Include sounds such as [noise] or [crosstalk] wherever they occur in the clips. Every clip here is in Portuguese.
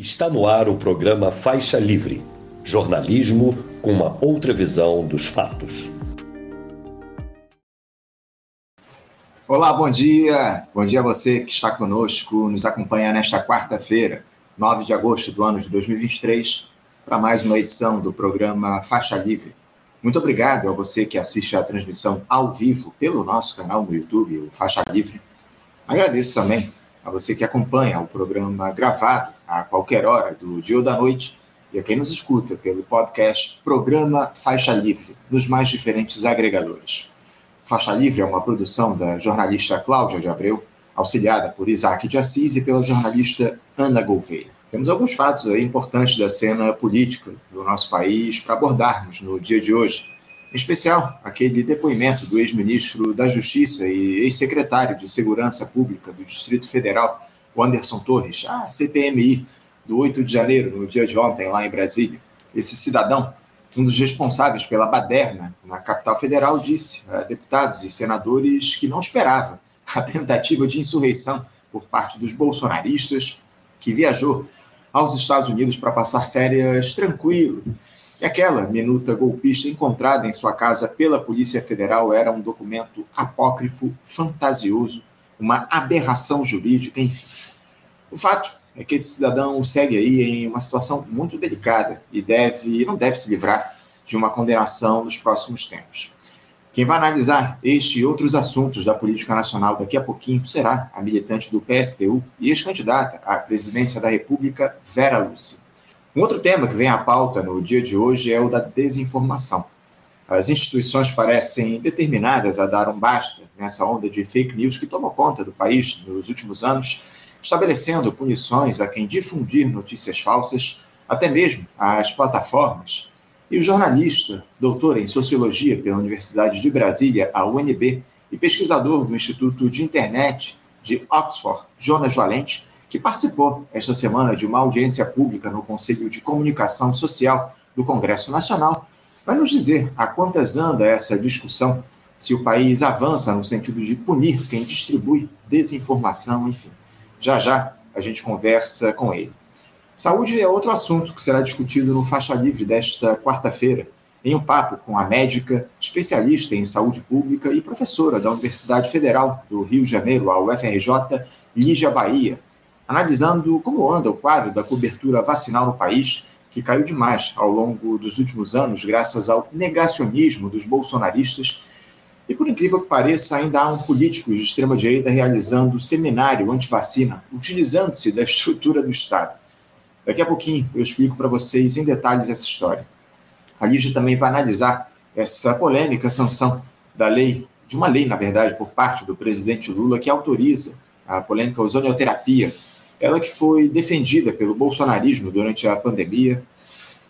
Está no ar o programa Faixa Livre jornalismo com uma outra visão dos fatos. Olá, bom dia. Bom dia a você que está conosco, nos acompanha nesta quarta-feira, 9 de agosto do ano de 2023, para mais uma edição do programa Faixa Livre. Muito obrigado a você que assiste a transmissão ao vivo pelo nosso canal no YouTube, o Faixa Livre. Agradeço também a você que acompanha o programa gravado a qualquer hora do dia ou da noite e a quem nos escuta pelo podcast Programa Faixa Livre, nos mais diferentes agregadores. Faixa Livre é uma produção da jornalista Cláudia de Abreu, auxiliada por Isaac de Assis e pela jornalista Ana Gouveia. Temos alguns fatos importantes da cena política do nosso país para abordarmos no dia de hoje. Em especial, aquele depoimento do ex-ministro da Justiça e ex-secretário de Segurança Pública do Distrito Federal, Anderson Torres, a CPMI, do 8 de janeiro, no dia de ontem, lá em Brasília. Esse cidadão, um dos responsáveis pela baderna na capital federal, disse a deputados e senadores que não esperava a tentativa de insurreição por parte dos bolsonaristas, que viajou aos Estados Unidos para passar férias tranquilo e aquela minuta golpista encontrada em sua casa pela Polícia Federal era um documento apócrifo, fantasioso, uma aberração jurídica, enfim. O fato é que esse cidadão segue aí em uma situação muito delicada e deve não deve se livrar de uma condenação nos próximos tempos. Quem vai analisar este e outros assuntos da política nacional daqui a pouquinho será a militante do PSTU e ex-candidata à presidência da República, Vera Lúcia. Um outro tema que vem à pauta no dia de hoje é o da desinformação. As instituições parecem determinadas a dar um basta nessa onda de fake news que tomou conta do país nos últimos anos, estabelecendo punições a quem difundir notícias falsas, até mesmo às plataformas. E o jornalista, doutor em sociologia pela Universidade de Brasília, a UNB, e pesquisador do Instituto de Internet de Oxford, Jonas Valente, que participou esta semana de uma audiência pública no Conselho de Comunicação Social do Congresso Nacional, vai nos dizer a quantas anda essa discussão, se o país avança no sentido de punir quem distribui desinformação, enfim. Já já a gente conversa com ele. Saúde é outro assunto que será discutido no Faixa Livre desta quarta-feira, em um papo com a médica, especialista em saúde pública e professora da Universidade Federal do Rio de Janeiro, a UFRJ, Lígia Bahia, analisando como anda o quadro da cobertura vacinal no país, que caiu demais ao longo dos últimos anos, graças ao negacionismo dos bolsonaristas. E por incrível que pareça, ainda há um político de extrema-direita realizando seminário anti-vacina, utilizando-se da estrutura do Estado. Daqui a pouquinho eu explico para vocês em detalhes essa história. A Lígia também vai analisar essa polêmica sanção da lei, de uma lei, na verdade, por parte do presidente Lula, que autoriza a polêmica ozonioterapia ela que foi defendida pelo bolsonarismo durante a pandemia.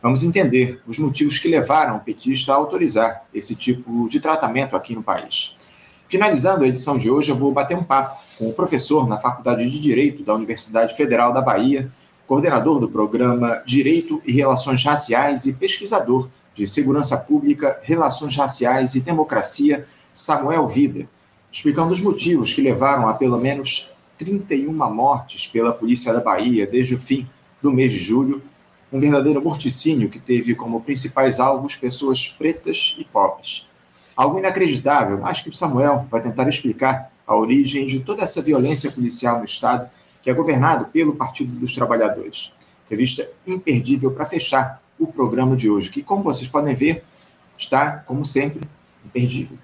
Vamos entender os motivos que levaram o petista a autorizar esse tipo de tratamento aqui no país. Finalizando a edição de hoje, eu vou bater um papo com o professor na Faculdade de Direito da Universidade Federal da Bahia, coordenador do programa Direito e Relações Raciais e pesquisador de Segurança Pública, Relações Raciais e Democracia, Samuel Vida, explicando os motivos que levaram a pelo menos 31 mortes pela polícia da Bahia desde o fim do mês de julho, um verdadeiro morticínio que teve como principais alvos pessoas pretas e pobres. Algo inacreditável, mas que o Samuel vai tentar explicar a origem de toda essa violência policial no Estado, que é governado pelo Partido dos Trabalhadores. Revista imperdível para fechar o programa de hoje, que, como vocês podem ver, está, como sempre, imperdível.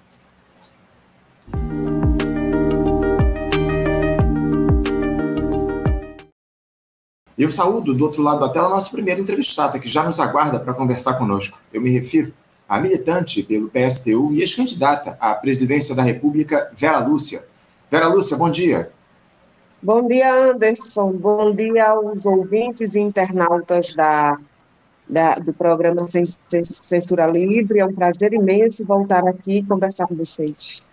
Eu saúdo do outro lado da tela a nossa primeira entrevistada, que já nos aguarda para conversar conosco. Eu me refiro à militante pelo PSTU e ex-candidata à presidência da República, Vera Lúcia. Vera Lúcia, bom dia. Bom dia, Anderson. Bom dia aos ouvintes e internautas da, da, do programa Censura Livre. É um prazer imenso voltar aqui e conversar com vocês.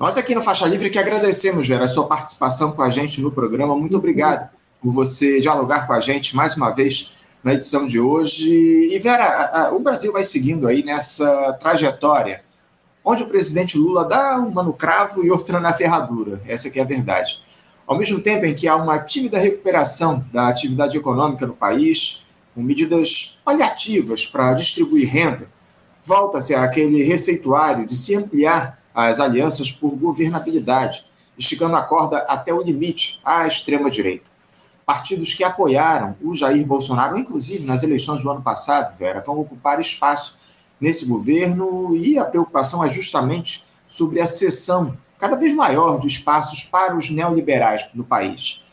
Nós aqui no Faixa Livre que agradecemos, Vera, a sua participação com a gente no programa. Muito obrigado por você dialogar com a gente mais uma vez na edição de hoje. E Vera, o Brasil vai seguindo aí nessa trajetória, onde o presidente Lula dá uma no cravo e outra na ferradura. Essa que é a verdade. Ao mesmo tempo em que há uma tímida recuperação da atividade econômica no país, com medidas paliativas para distribuir renda, volta-se àquele receituário de se ampliar as alianças por governabilidade, esticando a corda até o limite à extrema-direita. Partidos que apoiaram o Jair Bolsonaro, inclusive nas eleições do ano passado, Vera, vão ocupar espaço nesse governo e a preocupação é justamente sobre a cessão cada vez maior de espaços para os neoliberais no país.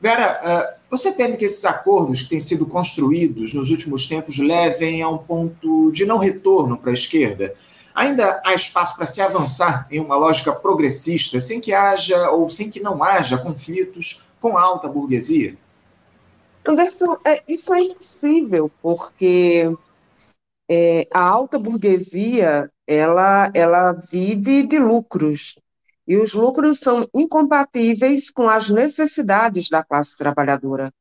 Vera, eh, você teme que esses acordos que têm sido construídos nos últimos tempos levem a um ponto de não retorno para a esquerda? Ainda há espaço para se avançar em uma lógica progressista, sem que haja ou sem que não haja conflitos com a alta burguesia? Anderson, é, isso é impossível, porque é, a alta burguesia ela, ela vive de lucros. E os lucros são incompatíveis com as necessidades da classe trabalhadora.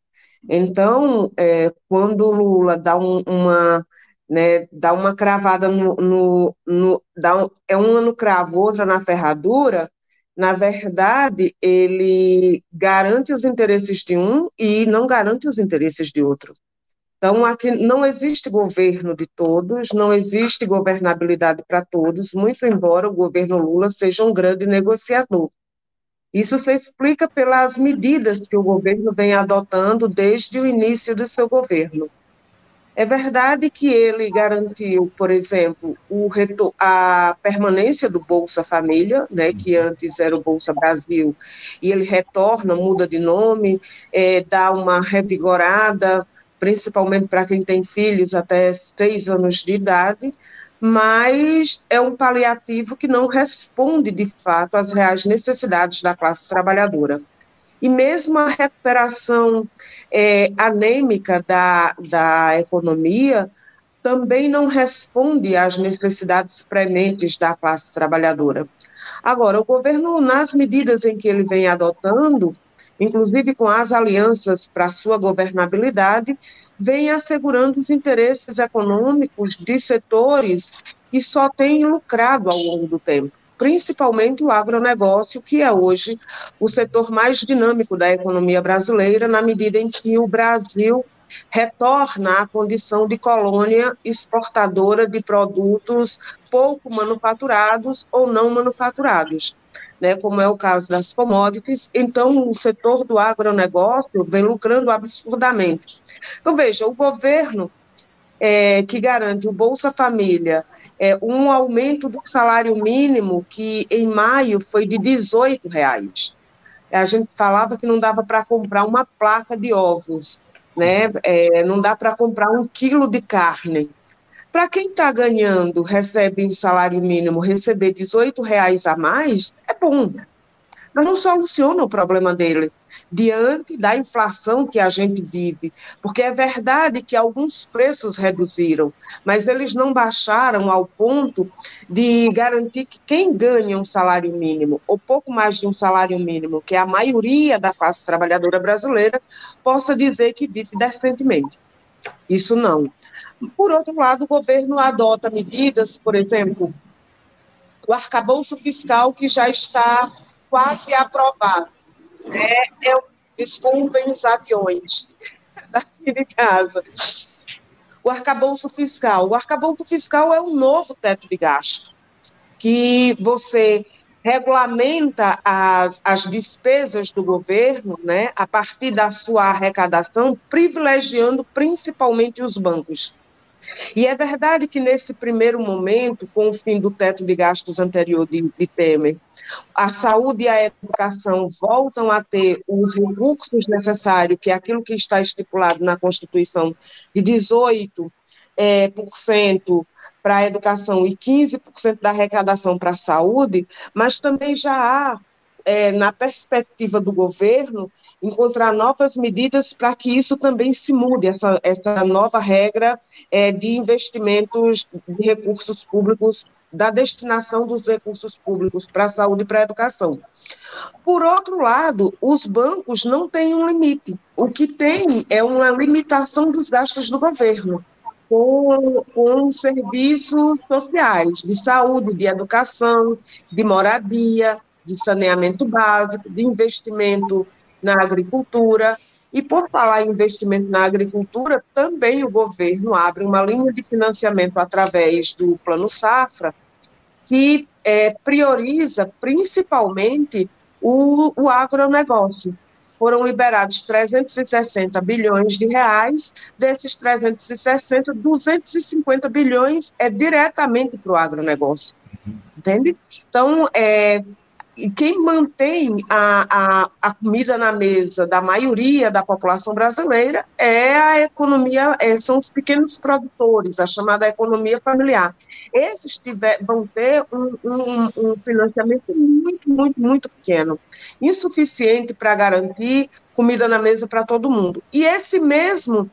Então, é, quando Lula dá um, uma, né, dá uma cravada no, no, no dá um, é uma no cravo, outra na ferradura, na verdade, ele garante os interesses de um e não garante os interesses de outro. Então, aqui não existe governo de todos, não existe governabilidade para todos, muito embora o governo Lula seja um grande negociador. Isso se explica pelas medidas que o governo vem adotando desde o início do seu governo. É verdade que ele garantiu, por exemplo, o a permanência do Bolsa Família, né, que antes era o Bolsa Brasil, e ele retorna, muda de nome, é, dá uma revigorada, principalmente para quem tem filhos até seis anos de idade, mas é um paliativo que não responde de fato às reais necessidades da classe trabalhadora. E mesmo a recuperação é, anêmica da, da economia também não responde às necessidades prementes da classe trabalhadora. Agora, o governo, nas medidas em que ele vem adotando, inclusive com as alianças para sua governabilidade, vem assegurando os interesses econômicos de setores que só têm lucrado ao longo do tempo, principalmente o agronegócio, que é hoje o setor mais dinâmico da economia brasileira, na medida em que o Brasil retorna à condição de colônia exportadora de produtos pouco manufaturados ou não manufaturados né, como é o caso das commodities, então o setor do agronegócio vem lucrando absurdamente. Então, veja, o governo é, que garante o Bolsa Família, é, um aumento do salário mínimo que em maio foi de 18 reais. A gente falava que não dava para comprar uma placa de ovos, né? É, não dá para comprar um quilo de carne. Para quem está ganhando, recebe o um salário mínimo, receber 18 reais a mais, é bom. Mas não soluciona o problema dele diante da inflação que a gente vive. Porque é verdade que alguns preços reduziram, mas eles não baixaram ao ponto de garantir que quem ganha um salário mínimo, ou pouco mais de um salário mínimo, que é a maioria da classe trabalhadora brasileira, possa dizer que vive decentemente. Isso não. Por outro lado, o governo adota medidas, por exemplo, o arcabouço fiscal que já está quase aprovado. É, eu, desculpem os aviões [laughs] daqui de casa. O arcabouço fiscal. O arcabouço fiscal é um novo teto de gasto, que você regulamenta as, as despesas do governo, né, a partir da sua arrecadação, privilegiando principalmente os bancos. E é verdade que nesse primeiro momento, com o fim do teto de gastos anterior de, de Temer, a saúde e a educação voltam a ter os recursos necessários, que é aquilo que está estipulado na Constituição, de 18 é, por cento para a educação e 15% da arrecadação para a saúde, mas também já há, é, na perspectiva do governo, encontrar novas medidas para que isso também se mude, essa, essa nova regra é, de investimentos de recursos públicos, da destinação dos recursos públicos para a saúde e para a educação. Por outro lado, os bancos não têm um limite. O que tem é uma limitação dos gastos do governo com, com serviços sociais, de saúde, de educação, de moradia, de saneamento básico, de investimento na agricultura. E por falar em investimento na agricultura, também o governo abre uma linha de financiamento através do Plano Safra, que é, prioriza principalmente o, o agronegócio. Foram liberados 360 bilhões de reais, desses 360, 250 bilhões é diretamente para o agronegócio. Entende? Então, é, e quem mantém a, a, a, comida na mesa da maioria da população brasileira é a economia, é, são os pequenos produtores, a chamada economia familiar. Esses tiver, vão ter um, um, um financiamento muito, muito, muito pequeno, insuficiente para garantir comida na mesa para todo mundo. E esse mesmo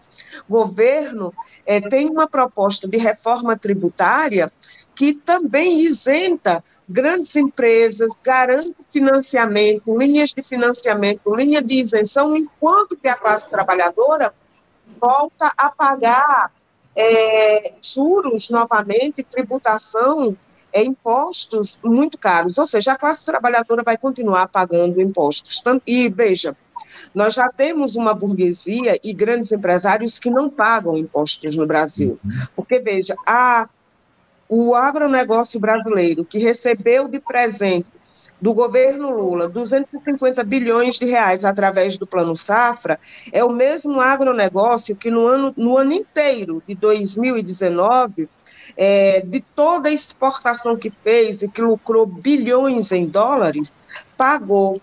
governo é, tem uma proposta de reforma tributária que também isenta grandes empresas, garante financiamento, linhas de financiamento, linha de isenção, enquanto que a classe trabalhadora volta a pagar é, juros novamente, tributação, é, impostos muito caros. Ou seja, a classe trabalhadora vai continuar pagando impostos. E veja, nós já temos uma burguesia e grandes empresários que não pagam impostos no Brasil. Porque, veja, a o agronegócio brasileiro, que recebeu de presente do governo Lula 250 bilhões de reais através do Plano Safra, é o mesmo agronegócio que no ano, no ano inteiro de 2019, é, de toda a exportação que fez e que lucrou bilhões em dólares, pagou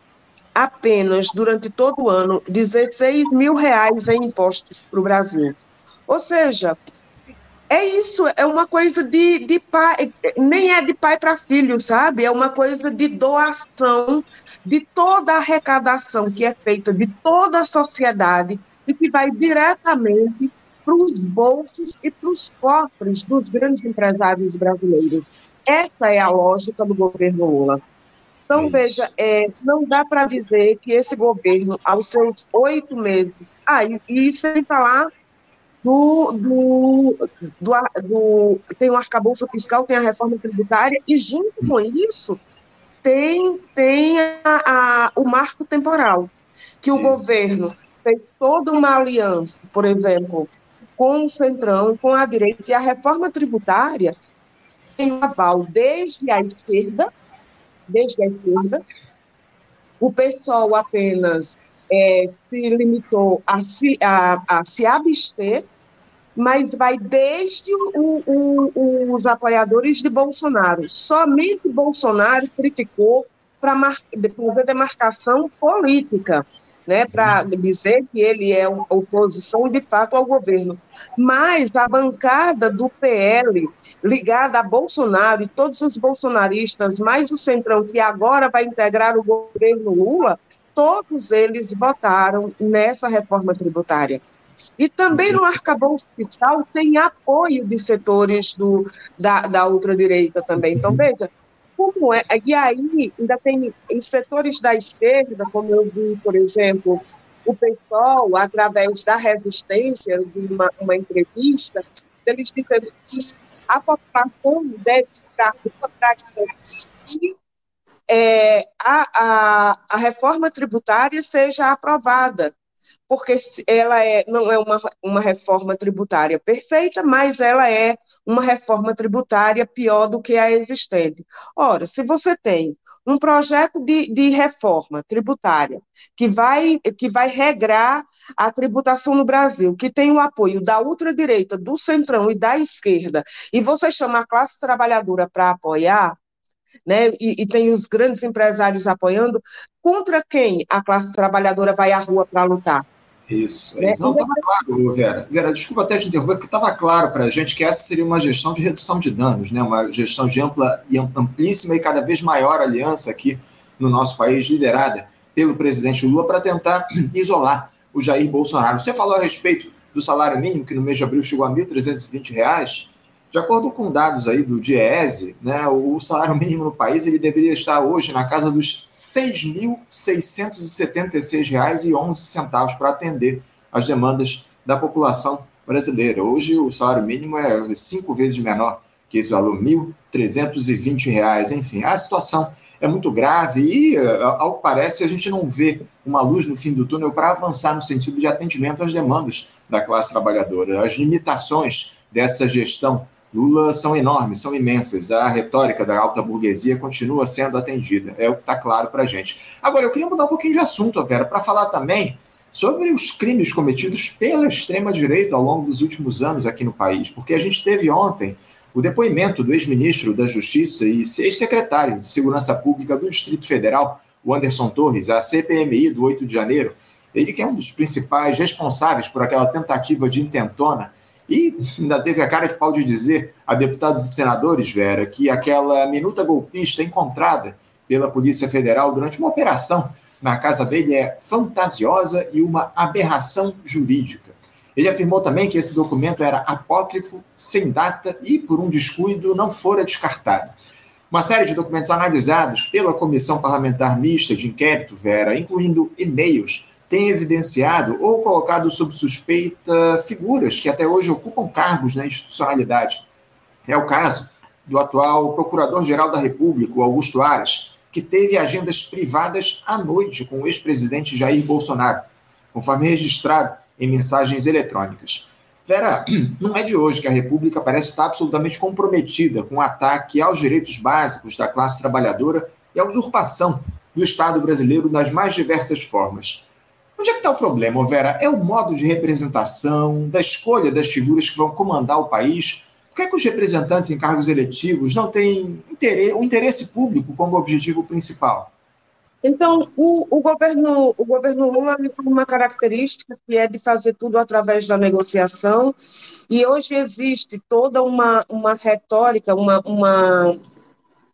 apenas durante todo o ano 16 mil reais em impostos para o Brasil. Ou seja, é isso, é uma coisa de, de pai, nem é de pai para filho, sabe? É uma coisa de doação de toda a arrecadação que é feita de toda a sociedade e que vai diretamente para os bolsos e para os cofres dos grandes empresários brasileiros. Essa é a lógica do governo Lula. Então, é veja, é, não dá para dizer que esse governo, aos seus oito meses, ah, e, e sem falar do, do, do, do, tem o arcabouço fiscal, tem a reforma tributária, e junto com isso tem, tem a, a o marco temporal, que o isso. governo fez toda uma aliança, por exemplo, com o Centrão, com a direita, e a reforma tributária tem um aval desde a esquerda, desde a esquerda, o pessoal apenas é, se limitou a se, a, a se abster, mas vai desde o, o, os apoiadores de Bolsonaro. Somente Bolsonaro criticou para fazer demarcação política, né, para dizer que ele é oposição de fato ao governo. Mas a bancada do PL, ligada a Bolsonaro e todos os bolsonaristas, mais o Centrão, que agora vai integrar o governo Lula, todos eles votaram nessa reforma tributária. E também no arcabouço fiscal tem apoio de setores do, da, da ultradireita também. Então, veja, é. E aí, ainda tem setores da esquerda, como eu vi, por exemplo, o PSOL, através da resistência, de uma, uma entrevista, eles disseram que a população deve ficar para que é, a, a, a reforma tributária seja aprovada porque ela é, não é uma, uma reforma tributária perfeita, mas ela é uma reforma tributária pior do que a existente. Ora, se você tem um projeto de, de reforma tributária que vai, que vai regrar a tributação no Brasil, que tem o apoio da ultradireita, do centrão e da esquerda, e você chama a classe trabalhadora para apoiar, né, e, e, tem os grandes empresários apoiando, contra quem a classe trabalhadora vai à rua para lutar? Isso, é isso. Não, estava claro, Vera. Vera, desculpa até te interromper, porque estava claro para a gente que essa seria uma gestão de redução de danos, né? uma gestão de ampla e amplíssima e cada vez maior aliança aqui no nosso país, liderada pelo presidente Lula, para tentar [clears throat] isolar o Jair Bolsonaro. Você falou a respeito do salário mínimo, que no mês de abril chegou a R$ 1.320. De acordo com dados aí do DIEESE, né, o salário mínimo no país ele deveria estar hoje na casa dos R$ 6.676,11 para atender as demandas da população brasileira. Hoje o salário mínimo é cinco vezes menor que esse valor, R$ 1.320. Enfim, a situação é muito grave e, ao que parece, a gente não vê uma luz no fim do túnel para avançar no sentido de atendimento às demandas da classe trabalhadora. As limitações dessa gestão Lula são enormes, são imensas. A retórica da alta burguesia continua sendo atendida. É o que está claro para a gente. Agora, eu queria mudar um pouquinho de assunto, Vera, para falar também sobre os crimes cometidos pela extrema-direita ao longo dos últimos anos aqui no país. Porque a gente teve ontem o depoimento do ex-ministro da Justiça e ex-secretário de Segurança Pública do Distrito Federal, o Anderson Torres, a CPMI do 8 de janeiro. Ele que é um dos principais responsáveis por aquela tentativa de intentona e ainda teve a cara de pau de dizer a deputados e senadores, Vera, que aquela minuta golpista encontrada pela Polícia Federal durante uma operação na casa dele é fantasiosa e uma aberração jurídica. Ele afirmou também que esse documento era apócrifo, sem data e, por um descuido, não fora descartado. Uma série de documentos analisados pela Comissão Parlamentar Mista de Inquérito, Vera, incluindo e-mails tem evidenciado ou colocado sob suspeita figuras que até hoje ocupam cargos na institucionalidade. É o caso do atual Procurador-Geral da República, Augusto Aras, que teve agendas privadas à noite com o ex-presidente Jair Bolsonaro, conforme registrado em mensagens eletrônicas. Vera, não é de hoje que a República parece estar absolutamente comprometida com o ataque aos direitos básicos da classe trabalhadora e a usurpação do Estado brasileiro nas mais diversas formas. Onde é que está o problema, Vera? É o modo de representação, da escolha das figuras que vão comandar o país? Por que, é que os representantes em cargos eletivos não têm interesse, o interesse público como objetivo principal? Então, o, o, governo, o governo Lula tem uma característica que é de fazer tudo através da negociação, e hoje existe toda uma, uma retórica, uma, uma,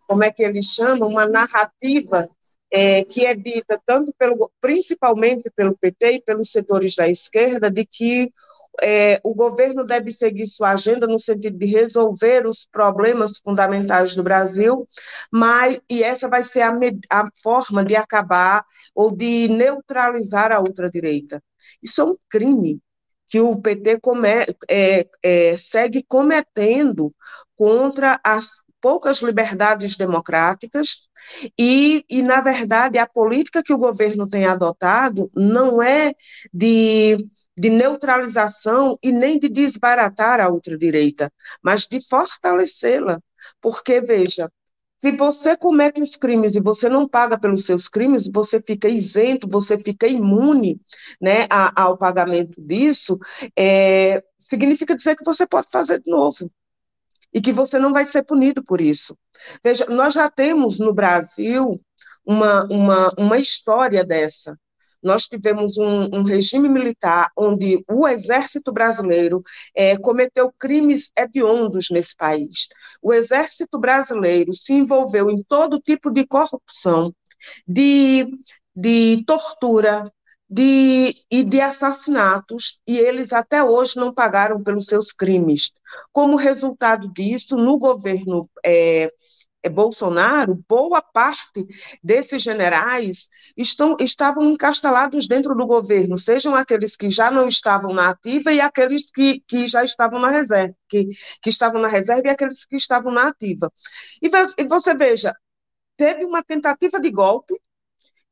como é que eles chamam, uma narrativa é, que é dita tanto pelo, principalmente pelo PT e pelos setores da esquerda, de que é, o governo deve seguir sua agenda no sentido de resolver os problemas fundamentais do Brasil, mas e essa vai ser a, a forma de acabar ou de neutralizar a ultradireita. Isso é um crime que o PT come, é, é, segue cometendo contra as poucas liberdades democráticas e, e, na verdade, a política que o governo tem adotado não é de, de neutralização e nem de desbaratar a ultradireita, mas de fortalecê-la. Porque, veja, se você comete os crimes e você não paga pelos seus crimes, você fica isento, você fica imune né, ao pagamento disso, é, significa dizer que você pode fazer de novo e que você não vai ser punido por isso. Veja, nós já temos no Brasil uma, uma, uma história dessa. Nós tivemos um, um regime militar onde o exército brasileiro é, cometeu crimes hediondos nesse país. O exército brasileiro se envolveu em todo tipo de corrupção, de, de tortura, de, e de assassinatos, e eles até hoje não pagaram pelos seus crimes. Como resultado disso, no governo é, é, Bolsonaro, boa parte desses generais estão, estavam encastalados dentro do governo, sejam aqueles que já não estavam na ativa e aqueles que, que já estavam na reserva, que, que estavam na reserva e aqueles que estavam na ativa. E, e você veja, teve uma tentativa de golpe,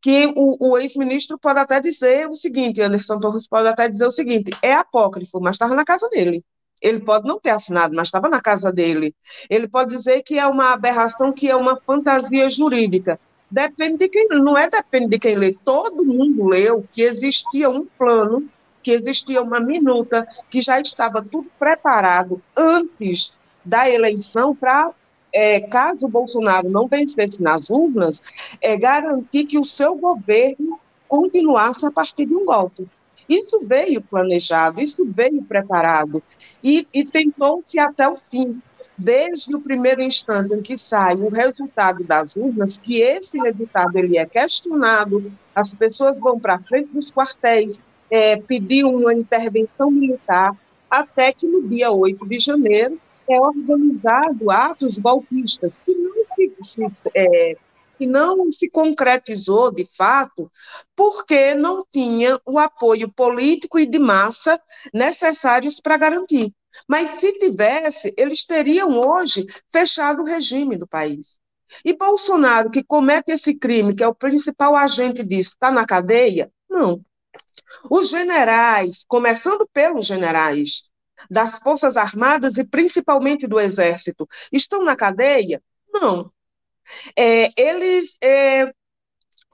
que o, o ex-ministro pode até dizer o seguinte, Anderson Torres pode até dizer o seguinte, é apócrifo, mas estava na casa dele. Ele pode não ter assinado, mas estava na casa dele. Ele pode dizer que é uma aberração, que é uma fantasia jurídica. Depende de quem, não é depende de quem lê. Todo mundo leu que existia um plano, que existia uma minuta, que já estava tudo preparado antes da eleição para é, caso Bolsonaro não vencesse nas urnas, é garantir que o seu governo continuasse a partir de um golpe. Isso veio planejado, isso veio preparado e, e tentou-se até o fim. Desde o primeiro instante em que sai o resultado das urnas, que esse resultado ele é questionado, as pessoas vão para frente dos quartéis é, pedir uma intervenção militar, até que no dia 8 de janeiro é organizado atos golpistas que não se, se é, que não se concretizou de fato, porque não tinha o apoio político e de massa necessários para garantir. Mas se tivesse, eles teriam hoje fechado o regime do país. E Bolsonaro, que comete esse crime, que é o principal agente disso, está na cadeia? Não. Os generais, começando pelos generais das Forças Armadas e principalmente do Exército, estão na cadeia? Não. É, eles. É,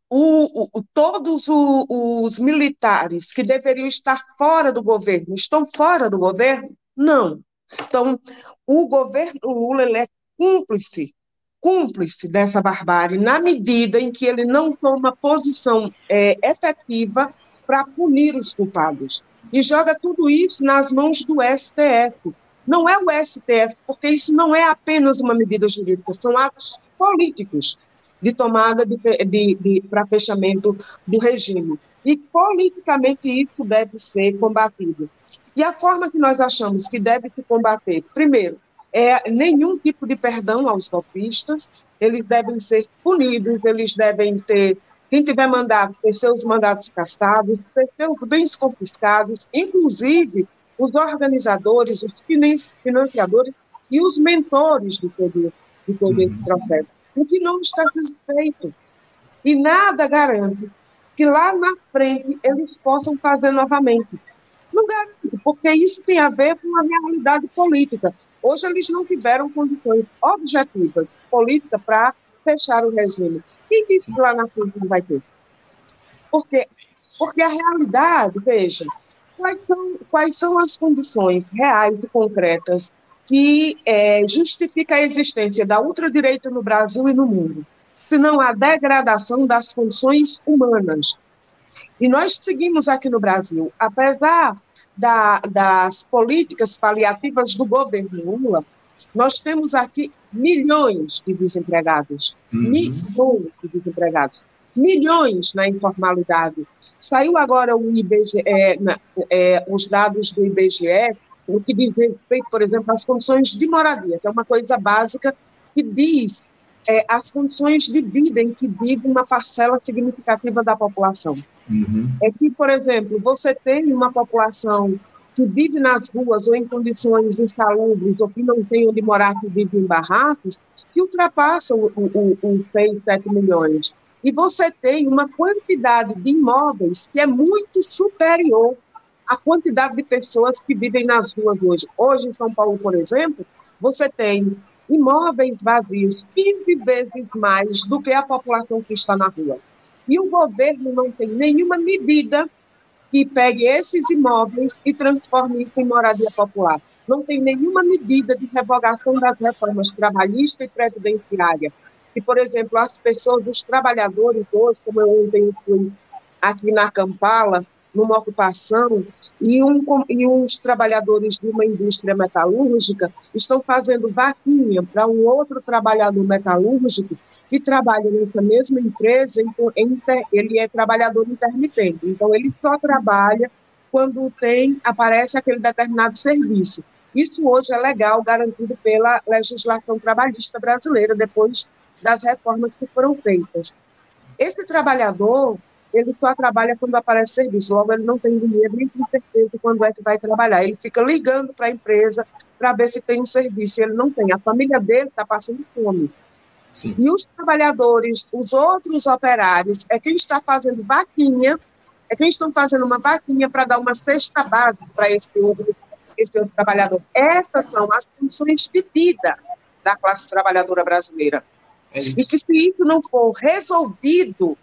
o, o, todos o, os militares que deveriam estar fora do governo estão fora do governo? Não. Então, o governo Lula é cúmplice cúmplice dessa barbárie na medida em que ele não toma posição é, efetiva para punir os culpados. E joga tudo isso nas mãos do STF. Não é o STF, porque isso não é apenas uma medida jurídica, são atos políticos de tomada de, de, de para fechamento do regime. E politicamente isso deve ser combatido. E a forma que nós achamos que deve se combater, primeiro, é, nenhum tipo de perdão aos golpistas, eles devem ser punidos, eles devem ter, quem tiver mandado, ter seus mandados castados, ter seus bens confiscados, inclusive os organizadores, os financiadores e os mentores de todo, de todo esse uhum. processo. O que não está sendo feito. E nada garante que lá na frente eles possam fazer novamente. Não garante, porque isso tem a ver com a realidade política. Hoje eles não tiveram condições objetivas políticas para fechar o regime. Quem disse que lá na frente não vai ter? Porque, porque a realidade, veja, quais são, quais são as condições reais e concretas que é, justifica a existência da ultradireita no Brasil e no mundo, senão a degradação das funções humanas. E nós seguimos aqui no Brasil, apesar da, das políticas paliativas do governo Lula, nós temos aqui milhões de desempregados, uhum. milhões de desempregados, milhões na informalidade. Saiu agora o IBGE, é, é, os dados do IBGE, o que diz respeito, por exemplo, às condições de moradia, que é uma coisa básica que diz é, as condições de vida em que vive uma parcela significativa da população. Uhum. É que, por exemplo, você tem uma população que vive nas ruas ou em condições insalubres ou que não tem onde morar, que vive em barracos, que ultrapassam o, o, o 6, 7 milhões. E você tem uma quantidade de imóveis que é muito superior à quantidade de pessoas que vivem nas ruas hoje. Hoje, em São Paulo, por exemplo, você tem imóveis vazios 15 vezes mais do que a população que está na rua. E o governo não tem nenhuma medida que pegue esses imóveis e transforme isso em moradia popular. Não tem nenhuma medida de revogação das reformas trabalhista e previdenciária. E, por exemplo, as pessoas, os trabalhadores hoje, como eu ontem fui aqui na Campala, numa ocupação, e, um, e uns trabalhadores de uma indústria metalúrgica estão fazendo vaquinha para um outro trabalhador metalúrgico que trabalha nessa mesma empresa, então, ele é trabalhador intermitente, então ele só trabalha quando tem, aparece aquele determinado serviço. Isso hoje é legal, garantido pela legislação trabalhista brasileira, depois das reformas que foram feitas. Esse trabalhador, ele só trabalha quando aparece serviço, logo ele não tem dinheiro nem tem certeza quando é que vai trabalhar. Ele fica ligando para a empresa para ver se tem um serviço, ele não tem. A família dele está passando fome. Sim. E os trabalhadores, os outros operários, é quem está fazendo vaquinha, é quem estão fazendo uma vaquinha para dar uma cesta básica para esse outro, esse outro trabalhador. Essas são as funções de vida da classe trabalhadora brasileira. É e que se isso não for resolvido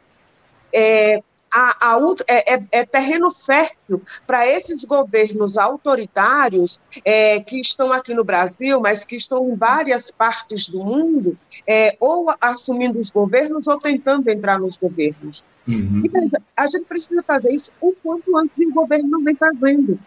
é, a, a, é, é, é, terreno fértil para esses governos autoritários é, que estão aqui no Brasil, mas que estão em várias partes do mundo, é, ou assumindo os governos ou tentando entrar nos governos. Uhum. E, a gente precisa fazer isso o quanto antes e o governo não vem fazendo.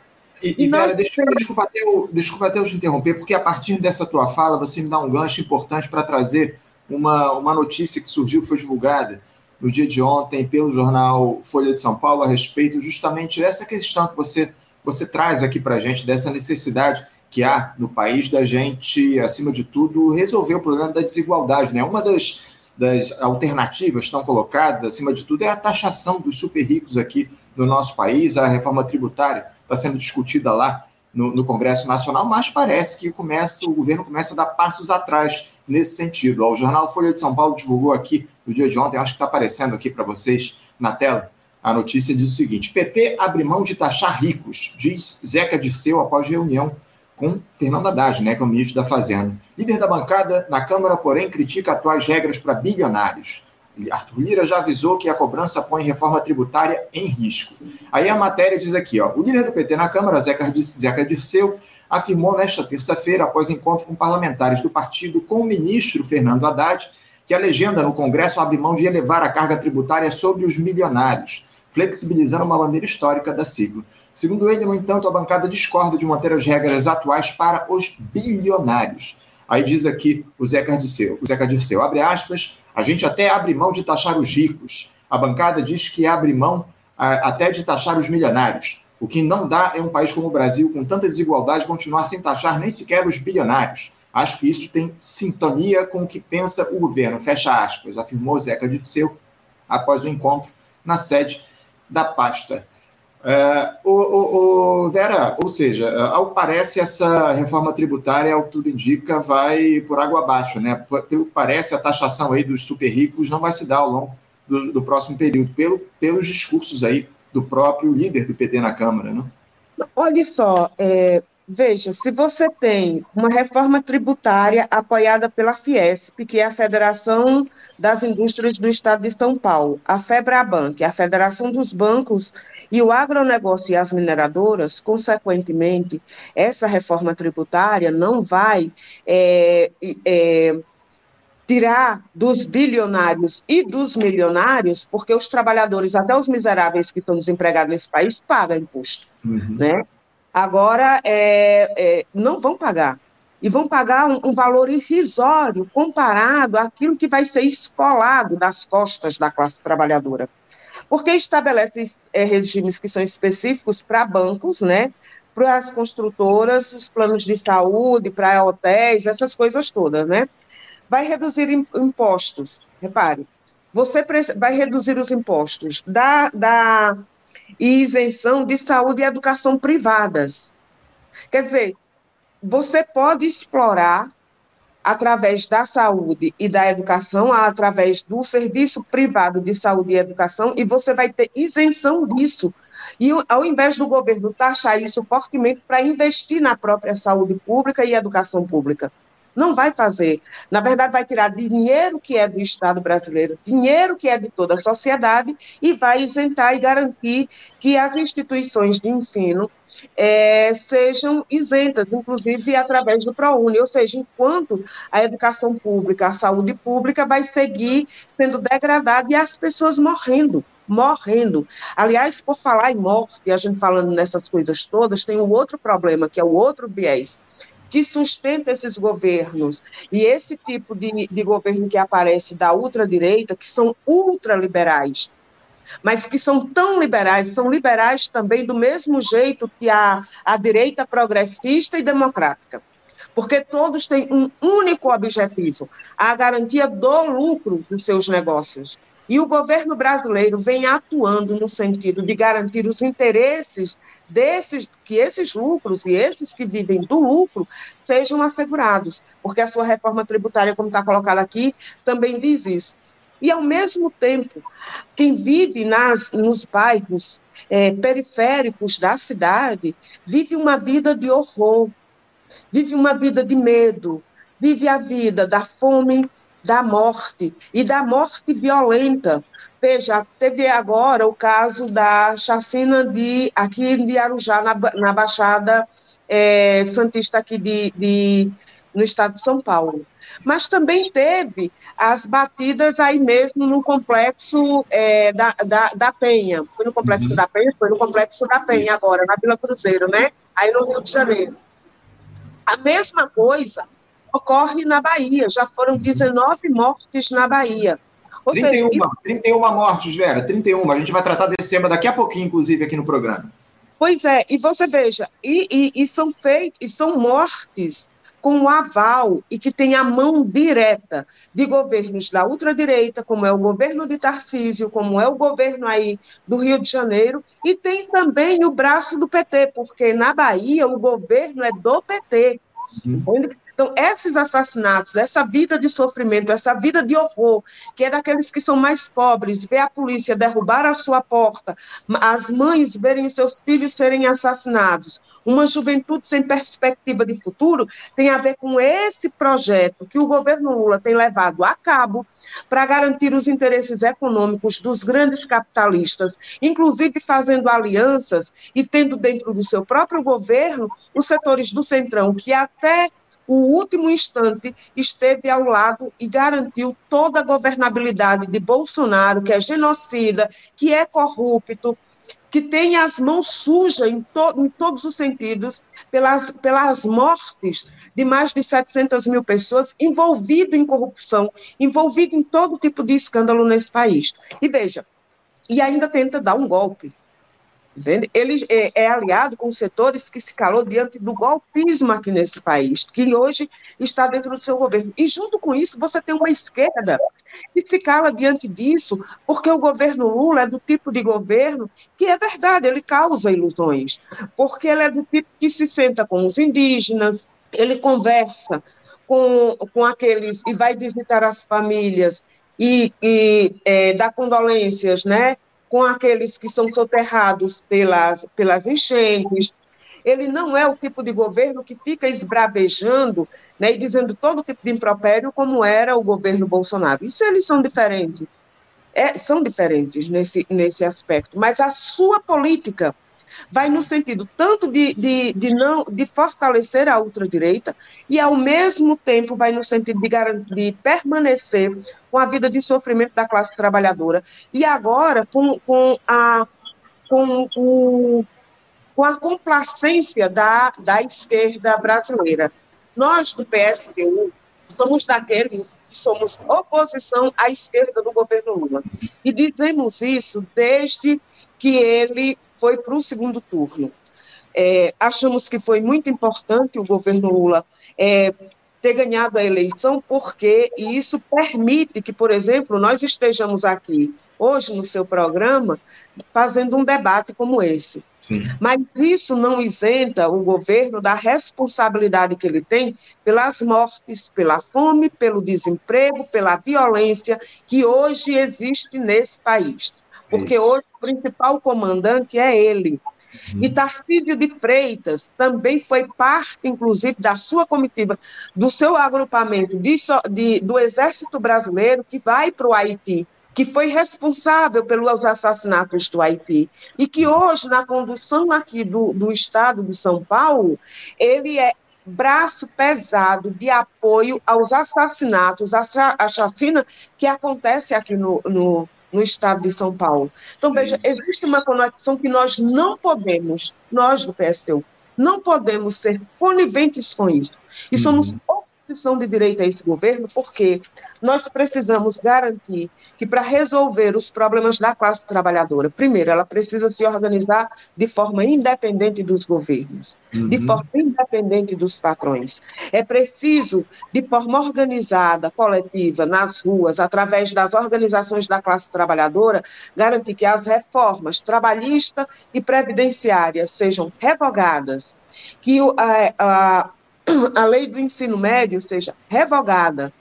E, e, e Vera, deixa, desculpa, até eu, desculpa até eu te interromper, porque a partir dessa tua fala você me dá um gancho importante para trazer uma, uma notícia que surgiu, que foi divulgada no dia de ontem pelo jornal Folha de São Paulo a respeito justamente dessa questão que você, você traz aqui para a gente, dessa necessidade que há no país da gente, acima de tudo, resolver o problema da desigualdade. Né? Uma das, das alternativas estão colocadas, acima de tudo, é a taxação dos super ricos aqui no nosso país. A reforma tributária está sendo discutida lá no, no, Congresso Nacional, mas parece que começa, o governo começa a dar passos atrás nesse sentido. O jornal Folha de São Paulo divulgou aqui no dia de ontem, acho que está aparecendo aqui para vocês na tela, a notícia diz o seguinte: PT abre mão de taxar ricos, diz Zeca Dirceu após reunião com Fernando Haddad, né, que é o ministro da Fazenda. Líder da bancada na Câmara, porém, critica atuais regras para bilionários. Arthur Lira já avisou que a cobrança põe reforma tributária em risco. Aí a matéria diz aqui, ó, o líder do PT na Câmara, Zeca, Zeca Dirceu, afirmou nesta terça-feira, após encontro com parlamentares do partido com o ministro Fernando Haddad, que a legenda no Congresso abre mão de elevar a carga tributária sobre os milionários, flexibilizando uma bandeira histórica da sigla. Segundo ele, no entanto, a bancada discorda de manter as regras atuais para os bilionários. Aí diz aqui o Zeca Dirceu, o Zeca Dirceu, abre aspas, a gente até abre mão de taxar os ricos. A bancada diz que abre mão até de taxar os milionários. O que não dá é um país como o Brasil, com tanta desigualdade, continuar sem taxar nem sequer os bilionários. Acho que isso tem sintonia com o que pensa o governo, fecha aspas, afirmou Zeca Dirceu após o encontro na sede da pasta. É, o, o, o, Vera, ou seja, ao parece essa reforma tributária, ao tudo indica, vai por água abaixo, né? Pelo que parece, a taxação aí dos super ricos não vai se dar ao longo do, do próximo período, pelo, pelos discursos aí do próprio líder do PT na Câmara, não? Olha só, é, Veja, se você tem uma reforma tributária apoiada pela Fiesp, que é a Federação das Indústrias do Estado de São Paulo, a FEBRABAN, que é a Federação dos Bancos e o agronegócio e as mineradoras, consequentemente, essa reforma tributária não vai é, é, tirar dos bilionários e dos milionários, porque os trabalhadores, até os miseráveis que estão desempregados nesse país, pagam imposto, uhum. né? Agora, é, é, não vão pagar. E vão pagar um, um, valor irrisório comparado àquilo que vai ser escolado das costas da classe trabalhadora. Porque estabelece é, regimes que são específicos para bancos, né? para as construtoras, os planos de saúde, para hotéis, essas coisas todas, né? Vai reduzir impostos. Repare, você vai reduzir os impostos da, da isenção de saúde e educação privadas. Quer dizer, você pode explorar através da saúde e da educação, através do serviço privado de saúde e educação, e você vai ter isenção disso. E ao invés do governo taxar isso fortemente para investir na própria saúde pública e educação pública. Não vai fazer. Na verdade, vai tirar dinheiro que é do Estado brasileiro, dinheiro que é de toda a sociedade, e vai isentar e garantir que as instituições de ensino é, sejam isentas, inclusive através do ProUni. Ou seja, enquanto a educação pública, a saúde pública vai seguir sendo degradada e as pessoas morrendo morrendo. Aliás, por falar em morte, a gente falando nessas coisas todas, tem um outro problema, que é o outro viés, que sustenta esses governos. E esse tipo de, de governo que aparece da ultradireita, que são ultraliberais, mas que são tão liberais, são liberais também do mesmo jeito que a, a direita progressista e democrática. Porque todos têm um único objetivo: a garantia do lucro dos seus negócios. E o governo brasileiro vem atuando no sentido de garantir os interesses desses, que esses lucros e esses que vivem do lucro sejam assegurados, porque a sua reforma tributária, como está colocado aqui, também diz isso. E, ao mesmo tempo, quem vive nas, nos bairros é, periféricos da cidade vive uma vida de horror, vive uma vida de medo, vive a vida da fome, da morte e da morte violenta, Veja, teve agora o caso da chacina de aqui de Arujá, na, na Baixada é, Santista aqui de, de, no estado de São Paulo. Mas também teve as batidas aí mesmo no complexo é, da, da, da, Penha. Foi no complexo uhum. da Penha? Foi no complexo da Penha agora, na Vila Cruzeiro, né? Aí no Rio de Janeiro. A mesma coisa ocorre na Bahia. Já foram 19 mortes na Bahia. 31, seja, 31 mortes, Vera, 31. A gente vai tratar desse tema daqui a pouquinho, inclusive, aqui no programa. Pois é, e você veja, e, e, e são feitos, e são mortes com o aval e que tem a mão direta de governos da ultradireita, como é o governo de Tarcísio, como é o governo aí do Rio de Janeiro, e tem também o braço do PT, porque na Bahia o governo é do PT. Uhum. Então, esses assassinatos, essa vida de sofrimento, essa vida de horror, que é daqueles que são mais pobres, ver a polícia derrubar a sua porta, as mães verem seus filhos serem assassinados, uma juventude sem perspectiva de futuro, tem a ver com esse projeto que o governo Lula tem levado a cabo para garantir os interesses econômicos dos grandes capitalistas, inclusive fazendo alianças e tendo dentro do seu próprio governo os setores do Centrão, que até o último instante esteve ao lado e garantiu toda a governabilidade de Bolsonaro, que é genocida, que é corrupto, que tem as mãos sujas em, to em todos os sentidos pelas, pelas mortes de mais de 700 mil pessoas envolvido em corrupção, envolvido em todo tipo de escândalo nesse país. E veja, e ainda tenta dar um golpe. Entende? Ele é, é, aliado com setores que se calou diante do golpismo aqui nesse país, que hoje está dentro do seu governo. E junto com isso, você tem uma esquerda que se cala diante disso, porque o governo Lula é do tipo de governo que é verdade, ele causa ilusões, porque ele é do tipo que se senta com os indígenas, ele conversa com, com aqueles e vai visitar as famílias e, e é, dá condolências, né? Com aqueles que são soterrados pelas, pelas enchentes. Ele não é o tipo de governo que fica esbravejando né, e dizendo todo tipo de impropério, como era o governo Bolsonaro. Isso eles são diferentes. É, são diferentes nesse, nesse aspecto, mas a sua política vai no sentido tanto de, de, de, não, de fortalecer a ultradireita e, ao mesmo tempo, vai no sentido de, garantir, de permanecer com a vida de sofrimento da classe trabalhadora. E agora, com, com, a, com, o, com a complacência da, da esquerda brasileira. Nós, do PSDU, somos daqueles que somos oposição à esquerda do governo Lula. E dizemos isso desde que ele foi para o segundo turno. É, achamos que foi muito importante o governo Lula é, ter ganhado a eleição, porque isso permite que, por exemplo, nós estejamos aqui hoje no seu programa fazendo um debate como esse. Sim. Mas isso não isenta o governo da responsabilidade que ele tem pelas mortes, pela fome, pelo desemprego, pela violência que hoje existe nesse país. Porque isso. hoje o principal comandante é ele. E Tarcísio de Freitas também foi parte, inclusive, da sua comitiva, do seu agrupamento de, de, do Exército Brasileiro, que vai para o Haiti, que foi responsável pelos assassinatos do Haiti, e que hoje, na condução aqui do, do Estado de São Paulo, ele é braço pesado de apoio aos assassinatos, a chacina que acontece aqui no, no no estado de São Paulo. Então, veja, existe uma conexão que nós não podemos, nós do PSTU, não podemos ser coniventes com isso. E somos uhum oposição de direita a esse governo, porque nós precisamos garantir que, para resolver os problemas da classe trabalhadora, primeiro, ela precisa se organizar de forma independente dos governos, uhum. de forma independente dos patrões. É preciso, de forma organizada, coletiva, nas ruas, através das organizações da classe trabalhadora, garantir que as reformas trabalhista e previdenciárias sejam revogadas, que a, a [clears throat] a lei do ensino médio seja revogada,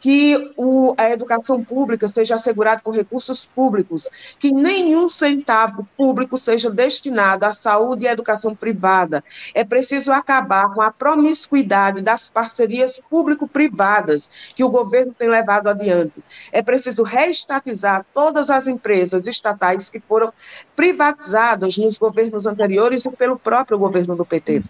que o, a educação pública seja assegurada por recursos públicos, que nenhum centavo público seja destinado à saúde e à educação privada. É preciso acabar com a promiscuidade das parcerias público-privadas que o governo tem levado adiante. É preciso reestatizar todas as empresas estatais que foram privatizadas nos governos anteriores e pelo próprio governo do PT.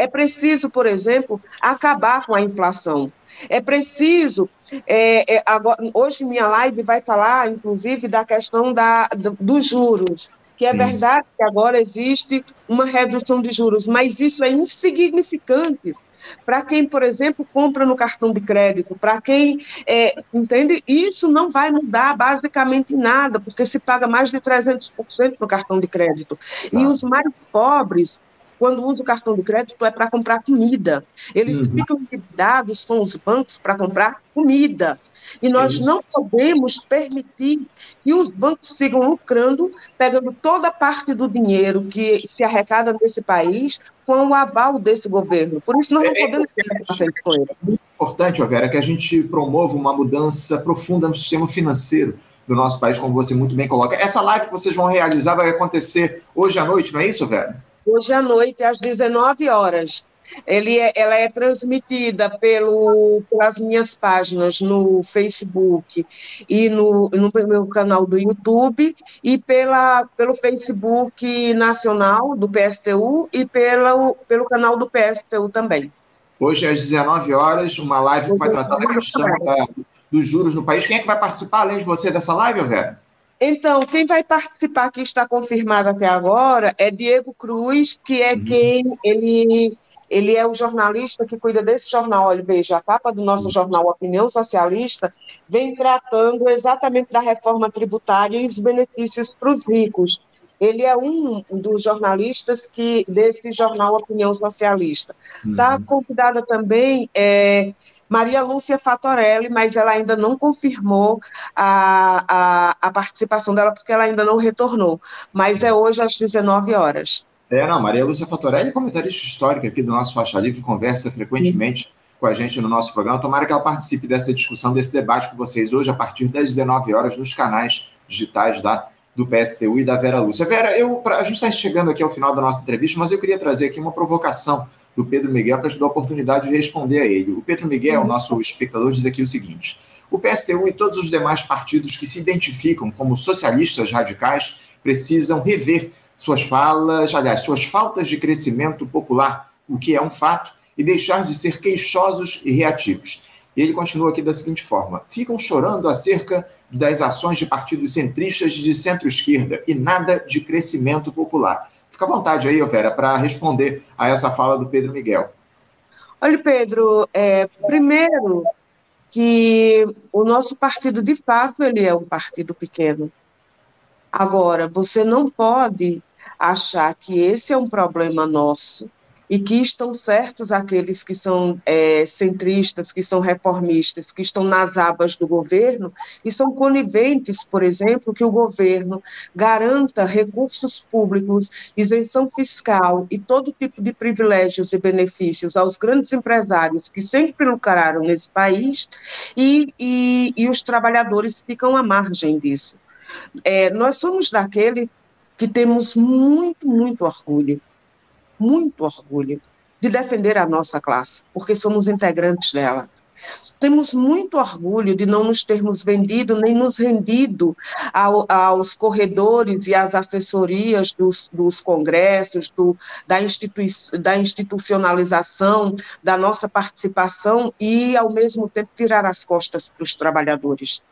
É preciso, por exemplo, acabar com a inflação. É preciso, é, é, agora, hoje minha live vai falar, inclusive, da questão da, do, dos juros, que é Sim. verdade que agora existe uma redução de juros, mas isso é insignificante para quem, por exemplo, compra no cartão de crédito, para quem, é, entende? Isso não vai mudar basicamente nada, porque se paga mais de 300% no cartão de crédito. Exato. E os mais pobres, quando usa o cartão do crédito é para comprar comida. Eles uhum. ficam endividados com os bancos para comprar comida. E nós é não podemos permitir que os bancos sigam lucrando, pegando toda a parte do dinheiro que se arrecada nesse país com o aval desse governo. Por isso, nós não é, podemos ter é, com ele. Muito importante, Vera, que a gente promova uma mudança profunda no sistema financeiro do nosso país, como você muito bem coloca. Essa live que vocês vão realizar vai acontecer hoje à noite, não é isso, Vera? Hoje à noite, às 19 horas. Ele é, ela é transmitida pelo, pelas minhas páginas no Facebook e no, no meu canal do YouTube e pela, pelo Facebook nacional do PSTU e pela, pelo canal do PSTU também. Hoje, às 19 horas, uma live que vai tratar da questão da, dos juros no país. Quem é que vai participar, além de você, dessa live, Vera? Então, quem vai participar, que está confirmado até agora, é Diego Cruz, que é uhum. quem ele ele é o jornalista que cuida desse jornal. Olha, veja, a capa do nosso jornal Opinião Socialista vem tratando exatamente da reforma tributária e os benefícios para os ricos. Ele é um dos jornalistas que desse jornal Opinião Socialista. Está uhum. convidada também é, Maria Lúcia Fatorelli, mas ela ainda não confirmou a, a, a participação dela, porque ela ainda não retornou. Mas é hoje às 19 horas. É, não, Maria Lúcia Fatorelli, comentarista histórica aqui do nosso Faixa Livre, conversa frequentemente Sim. com a gente no nosso programa. Tomara que ela participe dessa discussão, desse debate com vocês hoje, a partir das 19 horas, nos canais digitais da do PSTU e da Vera Lúcia. Vera, eu, pra, a gente está chegando aqui ao final da nossa entrevista, mas eu queria trazer aqui uma provocação do Pedro Miguel para te dar a oportunidade de responder a ele. O Pedro Miguel, o nosso espectador, diz aqui o seguinte: o PSTU e todos os demais partidos que se identificam como socialistas radicais precisam rever suas falas, aliás, suas faltas de crescimento popular, o que é um fato, e deixar de ser queixosos e reativos. E ele continua aqui da seguinte forma: ficam chorando acerca das ações de partidos centristas de centro-esquerda e nada de crescimento popular. Fica à vontade aí, Vera, para responder a essa fala do Pedro Miguel. Olha, Pedro, é, primeiro que o nosso partido, de fato, ele é um partido pequeno. Agora, você não pode achar que esse é um problema nosso e que estão certos aqueles que são é, centristas, que são reformistas, que estão nas abas do governo e são coniventes, por exemplo, que o governo garanta recursos públicos, isenção fiscal e todo tipo de privilégios e benefícios aos grandes empresários que sempre lucraram nesse país e, e, e os trabalhadores ficam à margem disso. É, nós somos daquele que temos muito, muito orgulho muito orgulho de defender a nossa classe, porque somos integrantes dela. Temos muito orgulho de não nos termos vendido nem nos rendido ao, aos corredores e às assessorias dos, dos congressos, do, da, institui, da institucionalização da nossa participação e, ao mesmo tempo, virar as costas para os trabalhadores.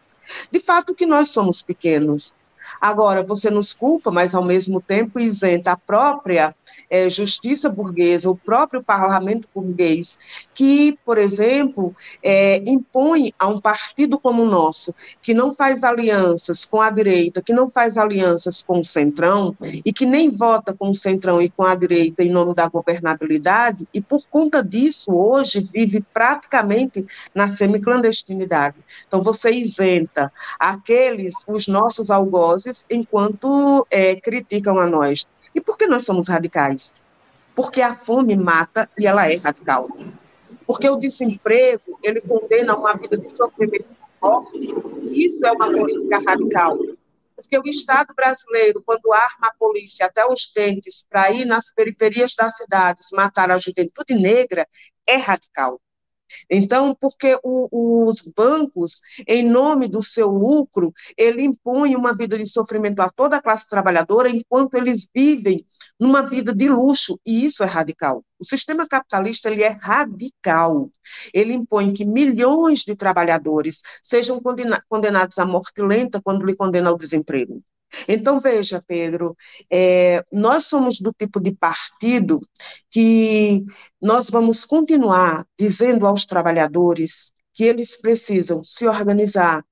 De fato, que nós somos pequenos, Agora, você nos culpa, mas ao mesmo tempo isenta a própria é, justiça burguesa, o próprio parlamento burguês, que, por exemplo, é, impõe a um partido como o nosso, que não faz alianças com a direita, que não faz alianças com o centrão, e que nem vota com o centrão e com a direita em nome da governabilidade, e por conta disso, hoje, vive praticamente na semiclandestinidade. Então, você isenta aqueles, os nossos algozes, enquanto é, criticam a nós. E por que nós somos radicais? Porque a fome mata e ela é radical. Porque o desemprego, ele condena uma vida de sofrimento forte, isso é uma política radical. Porque o Estado brasileiro, quando arma a polícia até os dentes para ir nas periferias das cidades matar a juventude negra, é radical. Então, porque o, os bancos, em nome do seu lucro, ele impõe uma vida de sofrimento a toda a classe trabalhadora, enquanto eles vivem numa vida de luxo, e isso é radical. O sistema capitalista ele é radical. Ele impõe que milhões de trabalhadores sejam condenados à morte lenta quando lhe condena ao desemprego. Então, veja, Pedro, é, nós somos do tipo de partido que nós vamos continuar dizendo aos trabalhadores que eles precisam se organizar,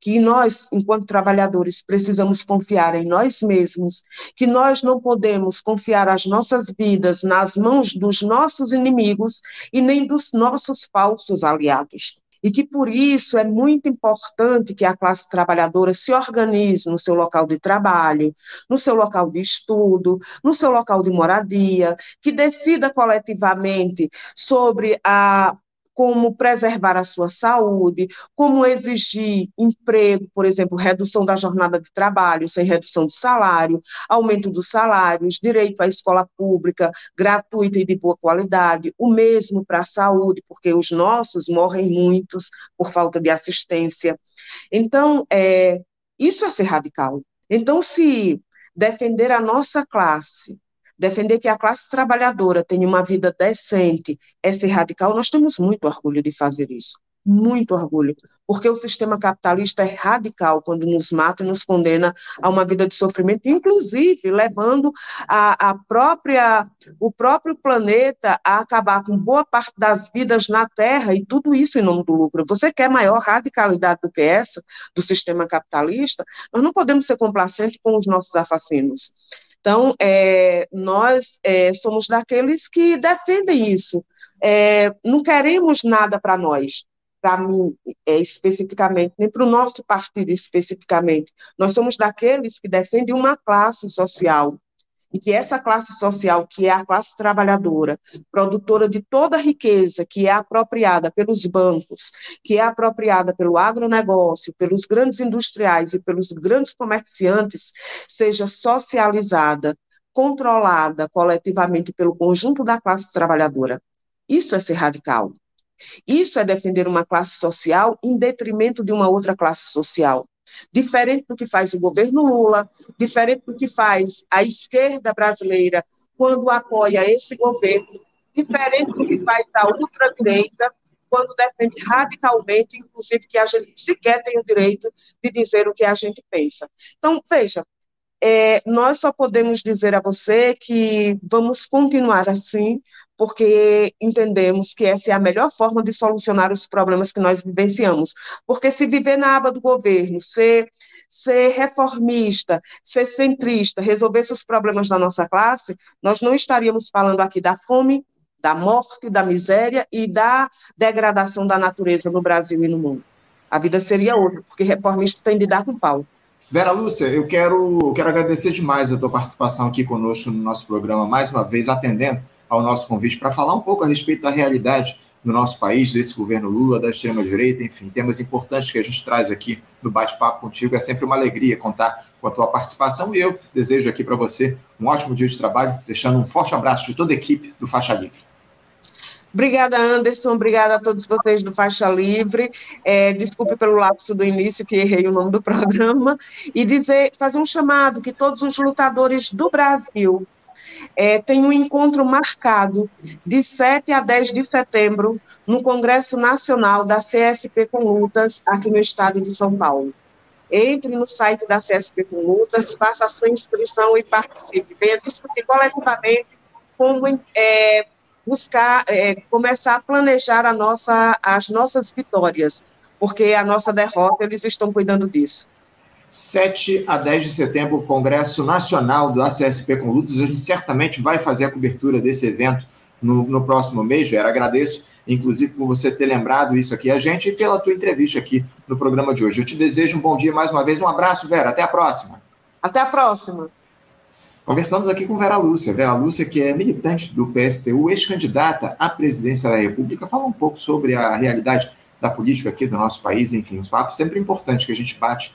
que nós, enquanto trabalhadores, precisamos confiar em nós mesmos, que nós não podemos confiar as nossas vidas nas mãos dos nossos inimigos e nem dos nossos falsos aliados e que por isso é muito importante que a classe trabalhadora se organize no seu local de trabalho, no seu local de estudo, no seu local de moradia, que decida coletivamente sobre a como preservar a sua saúde, como exigir emprego, por exemplo, redução da jornada de trabalho sem redução de salário, aumento dos salários, direito à escola pública gratuita e de boa qualidade, o mesmo para a saúde, porque os nossos morrem muitos por falta de assistência. Então, é, isso é ser radical. Então, se defender a nossa classe defender que a classe trabalhadora tenha uma vida decente é ser radical, nós temos muito orgulho de fazer isso. Muito orgulho, porque o sistema capitalista é radical quando nos mata e nos condena a uma vida de sofrimento, inclusive levando a, a própria, o próprio planeta a acabar com boa parte das vidas na Terra e tudo isso em nome do lucro. Você quer maior radicalidade do que essa do sistema capitalista? Nós não podemos ser complacentes com os nossos assassinos. Então, é, nós é, somos daqueles que defendem isso. É, não queremos nada para nós, para mim é, especificamente, nem para o nosso partido especificamente. Nós somos daqueles que defendem uma classe social e que essa classe social, que é a classe trabalhadora, produtora de toda a riqueza que é apropriada pelos bancos, que é apropriada pelo agronegócio, pelos grandes industriais e pelos grandes comerciantes, seja socializada, controlada coletivamente pelo conjunto da classe trabalhadora. Isso é ser radical. Isso é defender uma classe social em detrimento de uma outra classe social diferente do que faz o governo Lula, diferente do que faz a esquerda brasileira quando apoia esse governo, diferente do que faz a ultradireita quando defende radicalmente, inclusive, que a gente sequer tem o direito de dizer o que a gente pensa. Então, veja, é, nós só podemos dizer a você que vamos continuar assim, porque entendemos que essa é a melhor forma de solucionar os problemas que nós vivenciamos. Porque se viver na aba do governo, ser, ser reformista, ser centrista, resolver os problemas da nossa classe, nós não estaríamos falando aqui da fome, da morte, da miséria e da degradação da natureza no Brasil e no mundo. A vida seria outra, porque reformista tem de dar com pau. Vera Lúcia, eu quero, quero agradecer demais a tua participação aqui conosco no nosso programa, mais uma vez atendendo ao nosso convite para falar um pouco a respeito da realidade do nosso país, desse governo Lula, da extrema-direita, enfim, temas importantes que a gente traz aqui no bate-papo contigo. É sempre uma alegria contar com a tua participação e eu desejo aqui para você um ótimo dia de trabalho, deixando um forte abraço de toda a equipe do Faixa Livre. Obrigada, Anderson. Obrigada a todos vocês do Faixa Livre. É, desculpe pelo lapso do início, que errei o nome do [laughs] programa. E dizer, fazer um chamado que todos os lutadores do Brasil é, têm um encontro marcado de 7 a 10 de setembro no Congresso Nacional da CSP com Lutas, aqui no estado de São Paulo. Entre no site da CSP com Lutas, faça a sua inscrição e participe. Venha discutir coletivamente como é, buscar, é, começar a planejar a nossa, as nossas vitórias, porque a nossa derrota, eles estão cuidando disso. 7 a 10 de setembro, o Congresso Nacional do ACSP com Lutas. A gente certamente vai fazer a cobertura desse evento no, no próximo mês, Vera. Agradeço, inclusive, por você ter lembrado isso aqui a gente e pela tua entrevista aqui no programa de hoje. Eu te desejo um bom dia mais uma vez. Um abraço, Vera. Até a próxima. Até a próxima. Conversamos aqui com Vera Lúcia. Vera Lúcia, que é militante do PSTU, ex-candidata à presidência da República, fala um pouco sobre a realidade da política aqui do nosso país, enfim, uns papos sempre importantes que a gente bate